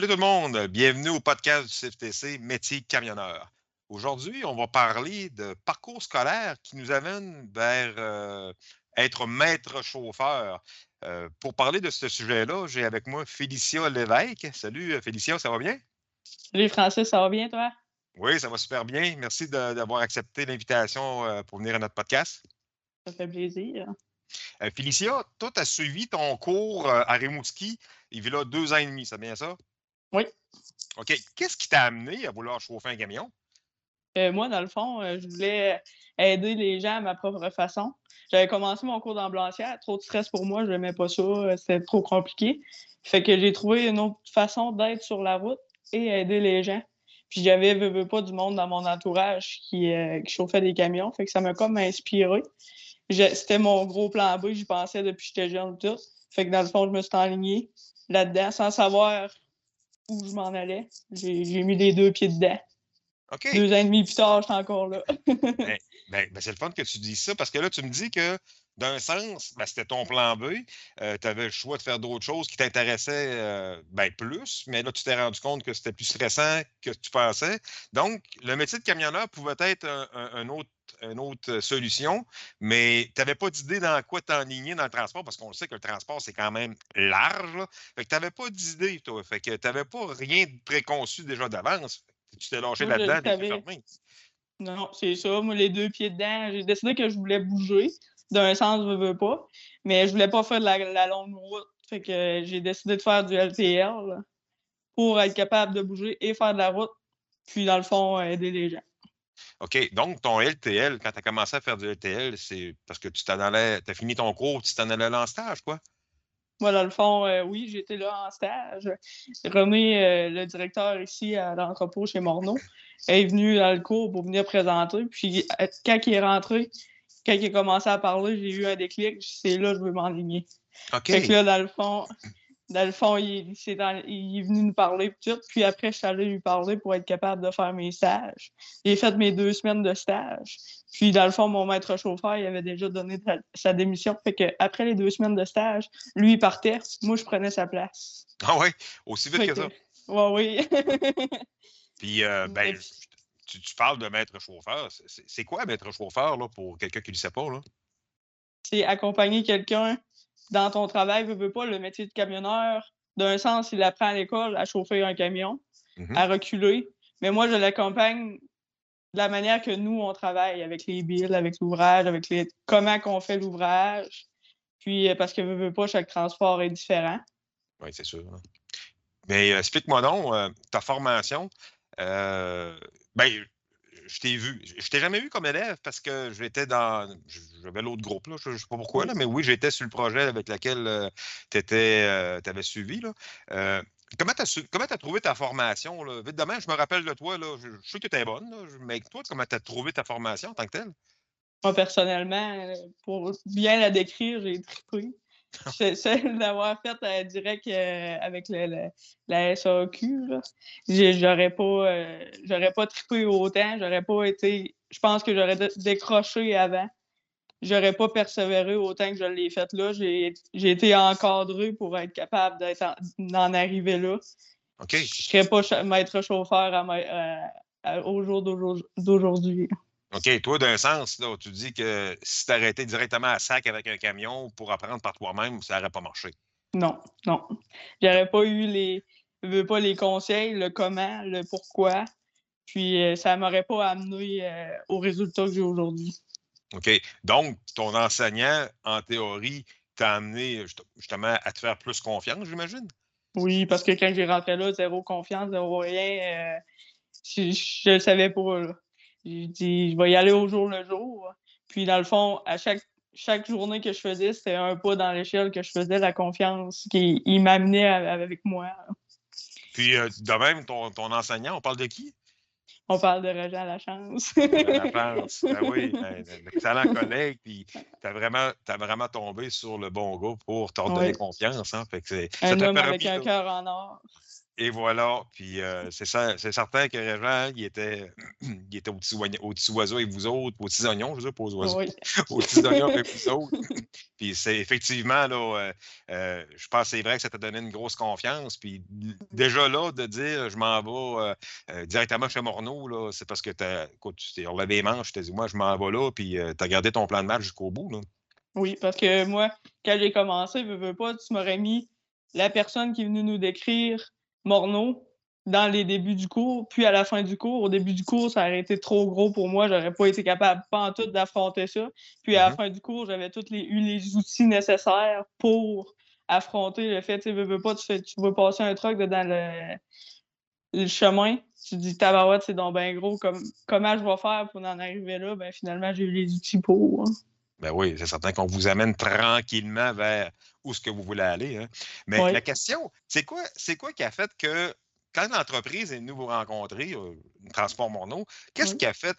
Salut tout le monde, bienvenue au podcast du CFTC Métier camionneur. Aujourd'hui, on va parler de parcours scolaire qui nous amène vers euh, être maître chauffeur. Euh, pour parler de ce sujet-là, j'ai avec moi Félicia Lévesque. Salut euh, Félicia, ça va bien? Salut Francis, ça va bien toi? Oui, ça va super bien. Merci d'avoir accepté l'invitation pour venir à notre podcast. Ça fait plaisir. Félicia, toi, tu as suivi ton cours à Rimouski il y a deux ans et demi, c'est bien ça? Oui. OK. Qu'est-ce qui t'a amené à vouloir chauffer un camion? Euh, moi, dans le fond, euh, je voulais aider les gens à ma propre façon. J'avais commencé mon cours d'ambulancière. Trop de stress pour moi, je n'aimais pas ça. Euh, c'était trop compliqué. Fait que j'ai trouvé une autre façon d'être sur la route et aider les gens. Puis j'avais veux, pas du monde dans mon entourage qui, qui, chauffait des camions. Fait que ça m'a comme inspiré. C'était mon gros plan B, j'y pensais depuis que j'étais jeune tout. Fait que dans le fond, je me suis enligné là-dedans sans savoir où je m'en allais. J'ai mis les deux pieds dedans. Deux ans et demi plus tard, j'étais encore là. Ben, ben, ben, c'est le fun que tu dis ça parce que là, tu me dis que d'un sens, ben, c'était ton plan B. Euh, tu avais le choix de faire d'autres choses qui t'intéressaient euh, plus, mais là, tu t'es rendu compte que c'était plus stressant que tu pensais. Donc, le métier de camionneur pouvait être un, autre une autre solution, mais tu n'avais pas d'idée dans quoi t'enligner dans le transport, parce qu'on sait que le transport, c'est quand même large. Fait que tu n'avais pas d'idée, toi. Fait que tu n'avais pas rien de préconçu déjà d'avance. Tu t'es lâché là-dedans, tu fermé. Non, c'est ça. Moi, les deux pieds dedans, j'ai décidé que je voulais bouger. D'un sens, je veux pas. Mais je voulais pas faire de la, longue route. Fait que j'ai décidé de faire du LTL pour être capable de bouger et faire de la route. Puis, dans le fond, aider les gens. OK. Donc, ton LTL, quand tu as commencé à faire du LTL, c'est parce que tu t'en allais, tu as fini ton cours, tu t'en allais en stage, quoi? Moi, dans le fond, euh, oui, j'étais là en stage. René, euh, le directeur ici à l'entrepôt chez Morneau, est venu dans le cours pour venir présenter. Puis, euh, quand il est rentré, quand il a commencé à parler, j'ai eu un déclic. C'est là que je veux m'enligner. OK. Fait que là, dans le fond, dans le fond, il, est venu nous parler, tout. Puis après, je suis allée lui parler pour être capable de faire mes stages. J'ai fait mes deux semaines de stage. Puis, dans le fond, mon maître chauffeur, il avait déjà donné sa démission. Fait que après les deux semaines de stage, lui, il partait. Moi, je prenais sa place. Ah oui? Aussi vite que, ça? Oui, oui. Puis, euh, ben, tu, parles de maître chauffeur. C'est quoi maître chauffeur, là, pour quelqu'un qui ne le sait pas, là? C'est accompagner quelqu'un dans ton travail, veux, veux pas, le métier de camionneur, d'un sens, il apprend à l'école à chauffer un camion, mm-hmm. à reculer. Mais moi, je l'accompagne de la manière que nous, on travaille avec les billes, avec l'ouvrage, avec les comment qu'on fait l'ouvrage. Puis, euh, parce que veux, veux pas, chaque transport est différent. Oui, c'est sûr. Hein. Mais euh, explique-moi donc, euh, ta formation. ben, je t'ai vu. Je t'ai jamais vu comme élève parce que j'étais dans. J'avais l'autre groupe, là. Je ne sais pas pourquoi, là, mais oui, j'étais sur le projet avec lequel euh, tu euh, avais suivi. Là. Euh, comment tu as, trouvé ta formation? Là? Vite demain, je me rappelle de toi, là, je, sais que tu étais bonne, là, mais toi, comment tu as trouvé ta formation en tant que telle? Moi, personnellement, pour bien la décrire, j'ai trippé. celle d'avoir fait euh, direct euh, avec la SAQ, j'aurais pas, euh, j'aurais pas trippé autant, j'aurais pas été. Je pense que j'aurais décroché avant. J'aurais pas persévéré autant que je l'ai fait là. J'ai été encadré pour être capable d'en arriver là. Je serais pas maître chauffeur au jour d'aujourd'hui. OK, toi, d'un sens, là, tu dis que si tu arrêtais directement à sac avec un camion pour apprendre par toi-même, ça n'aurait pas marché. Non, non. J'aurais pas eu les, pas les conseils, le comment, le pourquoi. Puis euh, ça ne m'aurait pas amené euh, au résultat que j'ai aujourd'hui. OK. Donc, ton enseignant, en théorie, t'a amené justement à te faire plus confiance, j'imagine? Oui, parce que quand j'ai rentré là, zéro confiance, zéro rien, euh, je ne savais pas. Là. J'ai dit, je vais y aller au jour le jour. Puis, dans le fond, à chaque, chaque journée que je faisais, c'était un pas dans l'échelle que je faisais, la confiance qu'il m'amenait avec moi. Puis, euh, de même, ton, ton, enseignant, on parle de qui? On parle de Roger à la chance. la chance, ben oui, ben, excellent collègue. Puis, tu as vraiment, as vraiment tombé sur le bon gars pour te donner confiance. Hein? Fait que un homme avec un cœur en or. Et voilà. Puis euh, c'est certain que Régent, il était, il était aux, petits, oiseaux avec vous autres, aux petits oignons, je veux dire, pas aux oiseaux. Oui. aux petits oignons avec vous autres. Puis c'est effectivement, là, euh, euh, je pense que c'est vrai que ça t'a donné une grosse confiance. Puis déjà là, de dire je m'en vais directement chez Morneau, c'est parce que tu t'es relevé les manches, tu t'es dit, moi, je m'en vais là, puis tu as gardé ton plan de match jusqu'au bout. Là. Oui, parce que moi, quand j'ai commencé, veux, veux pas, tu m'aurais mis la personne qui est venue nous décrire Morneau dans les débuts du cours, puis à la fin du cours. Au début du cours, ça aurait été trop gros pour moi. J'aurais pas été capable, pas en tout, d'affronter ça. Puis à la mm-hmm. fin du cours, j'avais tous les, eu les outils nécessaires pour affronter le fait, tu veux, pas, tu, fais, tu veux passer un truc dans le, le chemin. Tu dis, tabarouette, c'est donc bien gros. Comme, comment je vais faire pour en arriver là? Ben, finalement, j'ai eu les outils pour. Hein. Ben oui, c'est certain qu'on vous amène tranquillement vers où ce que vous voulez aller. Hein. Mais la question, c'est quoi, c'est quoi qui a fait que quand l'entreprise est venue vous rencontrer, euh, Transport Morneau, qu'est-ce qui a fait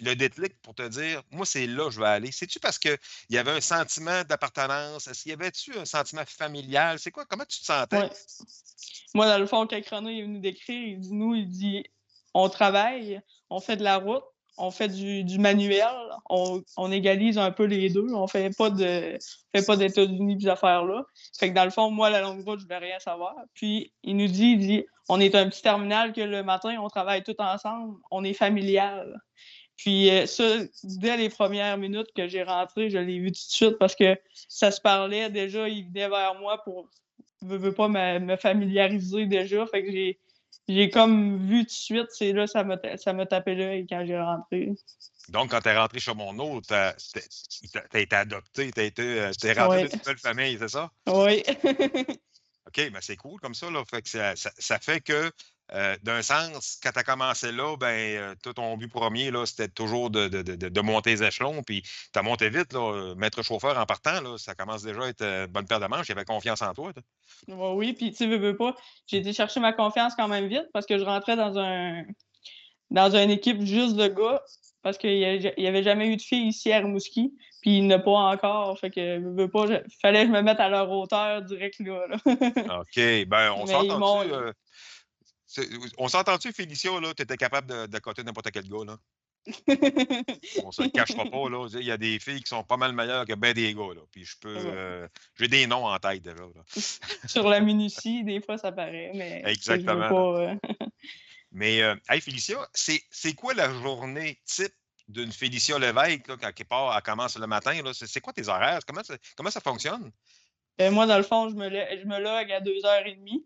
le déclic pour te dire, moi, c'est là que je vais aller? C'est-tu parce qu'il y avait un sentiment d'appartenance? Est-ce qu'il y avait-tu un sentiment familial? C'est quoi? Comment tu te sentais? Moi, dans le fond, quand René est venu décrire, il dit, nous, il dit, on travaille, on fait de la route, on fait du, manuel, on, égalise un peu les deux. On fait pas de fait pas d'États-Unis ces affaires-là. Fait que dans le fond, moi, la longue route, je vais rien savoir. Puis il nous dit, il dit, on est un petit terminal que le matin, on travaille tout ensemble, on est familial. Puis euh, ça, dès les premières minutes que j'ai rentré, je l'ai vu tout de suite parce que ça se parlait déjà, il venait vers moi pour ne veut pas me, familiariser déjà. Fait j'ai comme vu tout de suite, c'est là, ça m'a, ça m'a tapé l'œil quand j'ai rentré. Donc, quand tu es rentré chez mon autre, tu as, été adopté, tu été, euh, es rentré dans une belle famille, c'est ça? Oui. OK, mais ben, c'est cool comme ça. Là. Fait que ça, ça, fait que euh, d'un sens, quand tu as commencé là, ben, euh, tout ton but premier, c'était toujours de, de, de, monter les échelons. Puis tu as monté vite, là, euh, maître chauffeur en partant, là, ça commence déjà à être une bonne paire de manches. J'avais confiance en toi. oui, puis tu veux, veux pas. J'ai été chercher ma confiance quand même vite parce que je rentrais dans un dans une équipe juste de gars parce qu'il n'y avait jamais eu de filles ici à Rimouski, puis il n'y en a pas encore. Fait que veux pas, fallait que je me mette à leur hauteur direct là. OK. Ben, on s'entend on s'entend-tu, Félicia, là, tu étais capable de, de coter n'importe quel gars, là? on se le cachera pas, là. Il y a des filles qui sont pas mal meilleures que ben des gars, là. Puis je peux. Euh, j'ai des noms en tête déjà. Sur la minutie, des fois, ça paraît, mais. Exactement. Euh, mais, euh, hey, Félicia, c'est quoi la journée type d'une Félicia Lévesque, là, quand elle part, elle commence le matin? C'est quoi tes horaires? Comment ça, comment ça fonctionne? moi, dans le fond, je me, je me à 2h30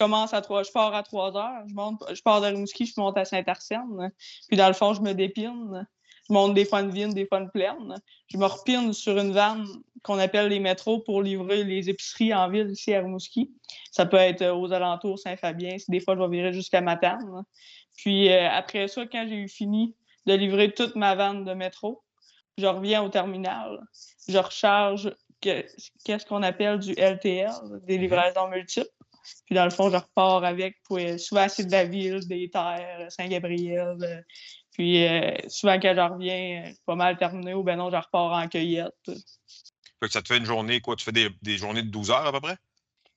commence à 3, je pars à 3 heures, je, monte, je pars de Rimouski, je monte à Saint-Arsène. Puis dans le fond, je me dépine. Je monte des fois une vine, des fois une plaine. Je me repine sur une vanne qu'on appelle les métros pour livrer les épiceries en ville ici à Rimouski. Ça peut être aux alentours Saint-Fabien. Des fois, je vais virer jusqu'à Matane. Puis euh, après ça, quand j'ai eu fini de livrer toute ma vanne de métro, je reviens au terminal. Je recharge qu'est-ce qu'on appelle du LTL, des mhm. livraisons multiples. Puis dans le fond, je repars avec pour euh, souvent c'est de la ville, des terres, Saint-Gabriel. Euh, puis euh, souvent quand je reviens, pas mal terminé ou ben non, je repars en cueillette. Fait que ça te fait une journée, quoi? Tu fais des, journées de 12 heures à peu près?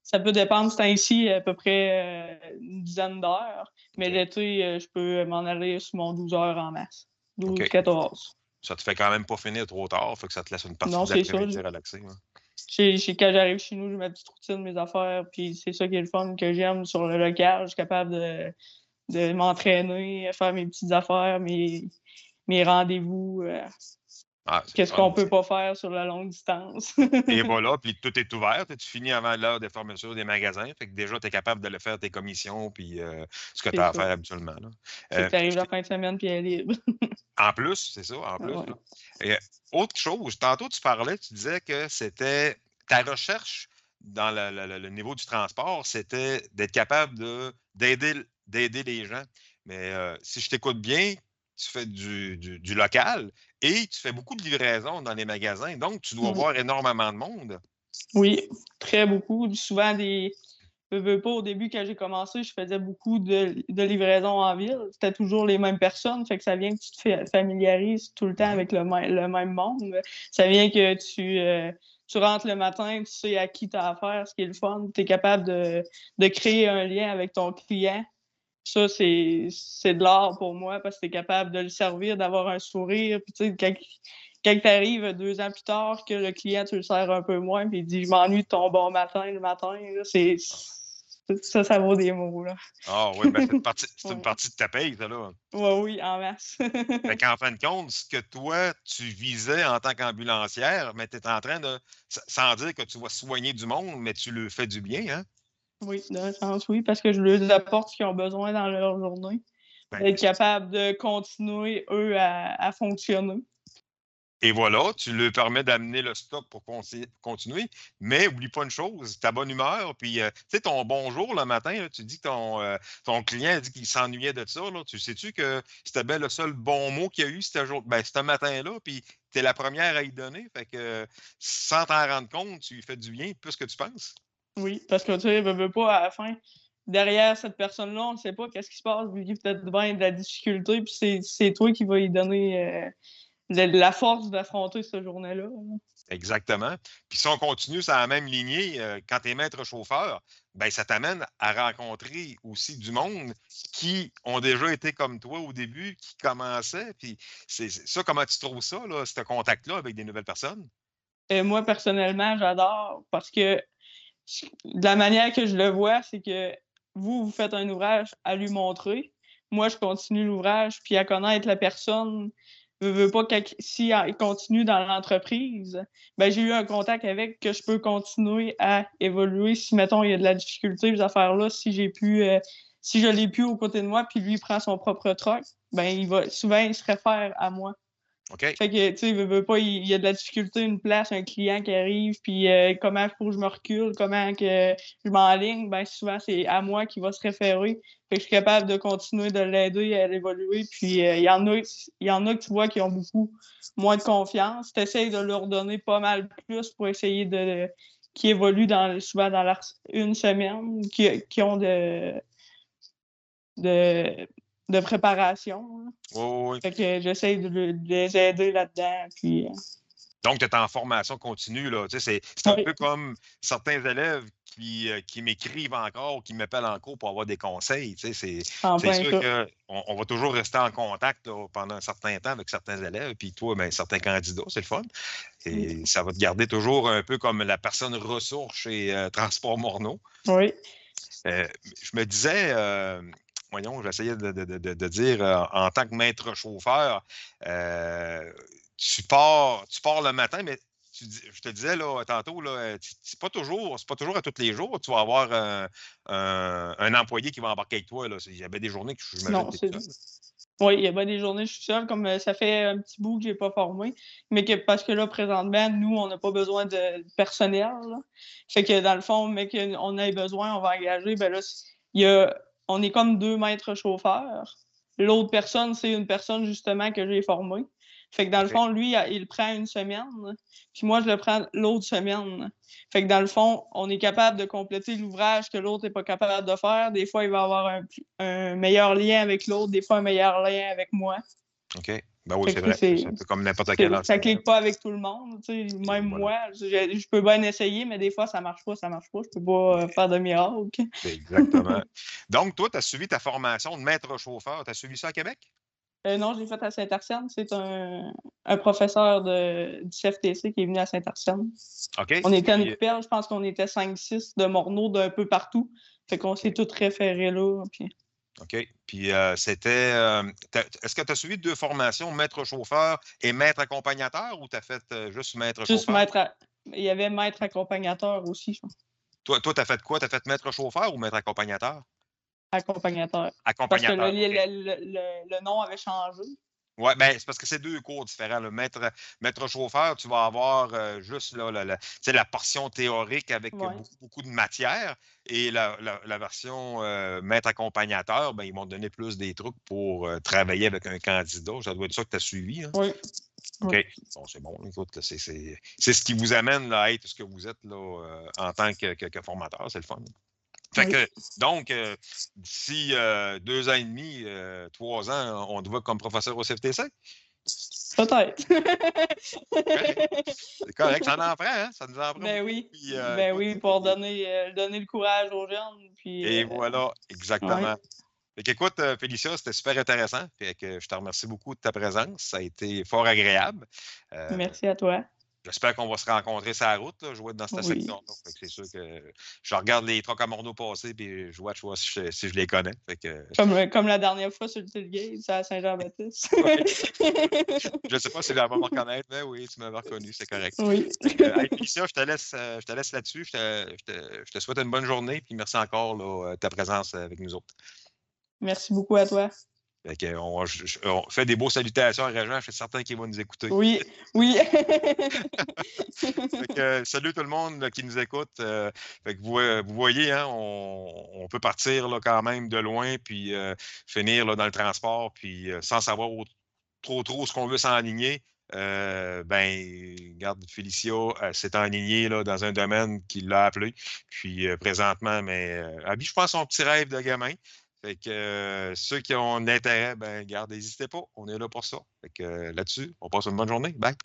Ça peut dépendre. C'est ici à peu près une dizaine d'heures. Mais l'été, je peux m'en aller sur mon 12 heures en masse. 12, 14. Ça te fait quand même pas finir trop tard. Fait que ça te laisse une partie de l'après-midi relaxée. Hein? Quand j'arrive chez nous, je mets ma petite routine, mes affaires, puis c'est ça qui est le fun que j'aime sur le local. Je suis capable de, de m'entraîner, faire mes petites affaires, mes, mes rendez-vous. Euh, ah, qu'est-ce qu'on peut pas faire sur la longue distance? et voilà, puis tout est ouvert. Tu finis avant l'heure de fermeture des magasins? Fait que déjà, tu es capable de le faire, tes commissions, puis euh, ce que tu as à faire habituellement. Euh, tu arrives la fin de semaine, puis elle est libre. en plus, c'est ça, en plus. Et, autre chose, tantôt tu parlais, tu disais que c'était ta recherche dans le, niveau du transport, c'était d'être capable d'aider les gens. Mais euh, si je t'écoute bien, tu fais du, local et tu fais beaucoup de livraisons dans les magasins. Donc, tu dois voir énormément de monde. Oui, très beaucoup. Souvent, des. Veux pas, au début, quand j'ai commencé, je faisais beaucoup de, livraisons en ville. C'était toujours les mêmes personnes. Fait que ça vient que tu te familiarises tout le temps avec le, même monde. Ça vient que tu. Euh, tu rentres le matin, tu sais à qui tu as affaire, ce qui est le fun. Tu es capable de, de, créer un lien avec ton client. Ça, c'est de l'art pour moi parce que tu es capable de le servir, d'avoir un sourire. Puis, tu sais, quand, quand tu arrives deux ans plus tard, que le client, tu le sers un peu moins, puis il dit Je m'ennuie de ton bon matin le matin, ça, ça vaut des mots. Là. Ah oui, ben, c'est une, partie, une partie de ta paye, ça, là. Oui, oui, en masse. fait qu'en fin de compte, ce que toi, tu visais en tant qu'ambulancière, mais tu es en train de, sans dire que tu vas soigner du monde, mais tu le fais du bien, hein? Oui, d'un sens, oui, parce que je leur apporte ce qu'ils ont besoin dans leur journée. Ben, être capable de continuer, eux, à, à fonctionner. Et voilà, tu lui permets d'amener le stock pour continuer. Mais oublie pas une chose, ta bonne humeur, puis euh, tu sais, ton bonjour le matin, tu dis que ton, euh, ton client dit qu'il s'ennuyait de ça. Tu sais-tu que c'était bien le seul bon mot qu'il y a eu ben, ce matin-là, puis tu es la première à y donner. Fait que sans t'en rendre compte, tu lui fais du bien plus que tu penses. Oui, parce que tu ne veut pas à la fin derrière cette personne-là, on ne sait pas qu'est-ce qui se passe, il peut-être bien de la difficulté, puis c'est toi qui vas y donner euh, la force d'affronter ce journée-là. Exactement. Puis si on continue sur la même lignée, euh, quand tu es maître chauffeur, ben, ça t'amène à rencontrer aussi du monde qui ont déjà été comme toi au début, qui commençaient. Puis c'est ça, comment tu trouves ça, là, ce contact-là avec des nouvelles personnes? Et euh, moi, personnellement, j'adore parce que de la manière que je le vois, c'est que vous, vous faites un ouvrage à lui montrer. Moi, je continue l'ouvrage, puis à connaître la personne je veux pas si il continue dans l'entreprise, ben j'ai eu un contact avec que je peux continuer à évoluer si mettons il y a de la difficulté les affaires là si j'ai pu euh, si je l'ai plus aux côtés de moi puis lui prend son propre truck, ben il va souvent il se réfère à moi. Fait que, tu sais, il veut pas, il y a de la difficulté, une place, un client qui arrive, puis euh, comment faut que je me recule, comment que je m'enligne, ben souvent, c'est à moi qui va se référer. Fait que je suis capable de continuer de l'aider à évoluer. Puis euh, il y, en a, y en a que tu vois qui ont beaucoup moins de confiance. Tu essaies de leur donner pas mal plus pour essayer de. qui évoluent dans, souvent dans leur, une semaine, qui, qui ont de. de de préparation. Oui, Fait que j'essaie de, les aider là-dedans. Puis... Euh. Donc, tu es en formation continue. Là. c'est, un peu comme certains élèves qui, euh, qui m'écrivent encore, qui m'appellent en cours pour avoir des conseils. c'est, c'est sûr qu'on on va toujours rester en contact pendant un certain temps avec certains élèves, puis toi, ben, certains candidats, c'est le fun. Et ça va te garder toujours un peu comme la personne ressource chez euh, Transport Morneau. Oui. je me disais, voyons, j'essayais de, dire euh, en tant que maître chauffeur, euh, tu, pars, tu pars le matin, mais je te disais là, tantôt, là, c'est pas toujours, c'est pas toujours à tous les jours. Tu vas avoir un, employé qui va embarquer avec toi. Là. Il y avait des journées que je me Oui, il y a des journées, je suis seul, comme euh, ça fait un petit bout que je n'ai pas formé, mais que parce que là, présentement, nous, on n'a pas besoin de personnel. Fait que dans le fond, mais qu'on ait besoin, on va engager, ben là, il y a on est comme deux maîtres chauffeurs. L'autre personne, c'est une personne justement que j'ai formée. Fait que dans le fond, lui, il prend une semaine, puis moi, je le prends l'autre semaine. Fait que dans le fond, on est capable de compléter l'ouvrage que l'autre n'est pas capable de faire. Des fois, il va avoir un meilleur lien avec l'autre, des fois, un meilleur lien avec moi. OK. Ben oui, c'est vrai. C'est comme n'importe quel Ça clique pas avec tout le monde. Même moi, je, peux bien essayer, mais des fois, ça marche pas, ça marche pas. Je peux pas euh, faire de miracle. Exactement. Donc, toi, tu as suivi ta formation de maître chauffeur. Tu as suivi ça à Québec? Euh, non, je l'ai fait à Saint-Arsène. C'est un, un, professeur de, du CFTC qui est venu à Saint-Arsène. On était une perle, je pense qu'on était 5-6 de Morneau d'un peu partout. Fait qu'on s'est tous référés là. Puis... OK? Puis euh, c'était. Euh, est-ce que tu as suivi deux formations, maître chauffeur et maître accompagnateur, ou tu as fait euh, juste maître chauffeur? Juste maître. Il y avait maître accompagnateur aussi, je pense. Toi, toi tu as fait quoi? Tu as fait maître chauffeur ou maître accompagnateur? Accompagnateur. Accompagnateur. Parce que le, nom avait changé. Oui, ben, c'est parce que c'est deux cours différents. Le maître, maître chauffeur, tu vas avoir juste là, la, la, portion théorique avec beaucoup, de matière. Et la, version maître accompagnateur, ben, ils m'ont donné plus des trucs pour travailler avec un candidat. Ça doit être ça que tu as suivi. Hein? Oui. OK. Bon, c'est bon. Écoute, c'est ce qui vous amène là, à être ce que vous êtes là, en tant que, que formateur. C'est le fun. Fait que, donc, euh, d'ici euh, deux ans et demi, euh, trois ans, on te voit comme professeur au CFTC? Peut-être. C'est correct, ça en prend, hein? Ça nous en prend. Ben oui. Ben oui, pour donner, donner le courage aux jeunes. Puis, Et voilà, exactement. écoute, Félicia, c'était super intéressant. Fait que je te remercie beaucoup de ta présence. Ça a été fort agréable. Merci à toi. J'espère qu'on va se rencontrer sur la route. Là. Être dans cette section C'est sûr que je regarde les trucs à Morneau passer et je vois, vois si, je, si, je, les connais. comme, comme, la dernière fois sur le Tilgate, à Saint-Jean-Baptiste. je ne sais pas si je vais me reconnaître, mais oui, tu m'avais reconnu, c'est correct. Oui. je te laisse, euh, je te laisse là-dessus. Je te, je, te, je te, souhaite une bonne journée et merci encore de ta présence avec nous autres. Merci beaucoup à toi on, fait des beaux salutations à Régent, je suis certain qu'il va nous écouter. Oui, oui. salut tout le monde qui nous écoute. Euh, vous, voyez, hein, on, peut partir là, quand même de loin, puis euh, finir là, dans le transport, puis euh, sans savoir trop trop ce qu'on veut s'enligner. ben, garde Félicia s'est enlignée là, dans un domaine qui l'a appelé. Puis présentement, mais Abby, je pense son petit rêve de gamin. Fait que euh, ceux qui ont l'intérêt, ben, garde, n'hésitez pas. On est là pour ça. Fait que euh, là-dessus, on passe une bonne journée. Bye.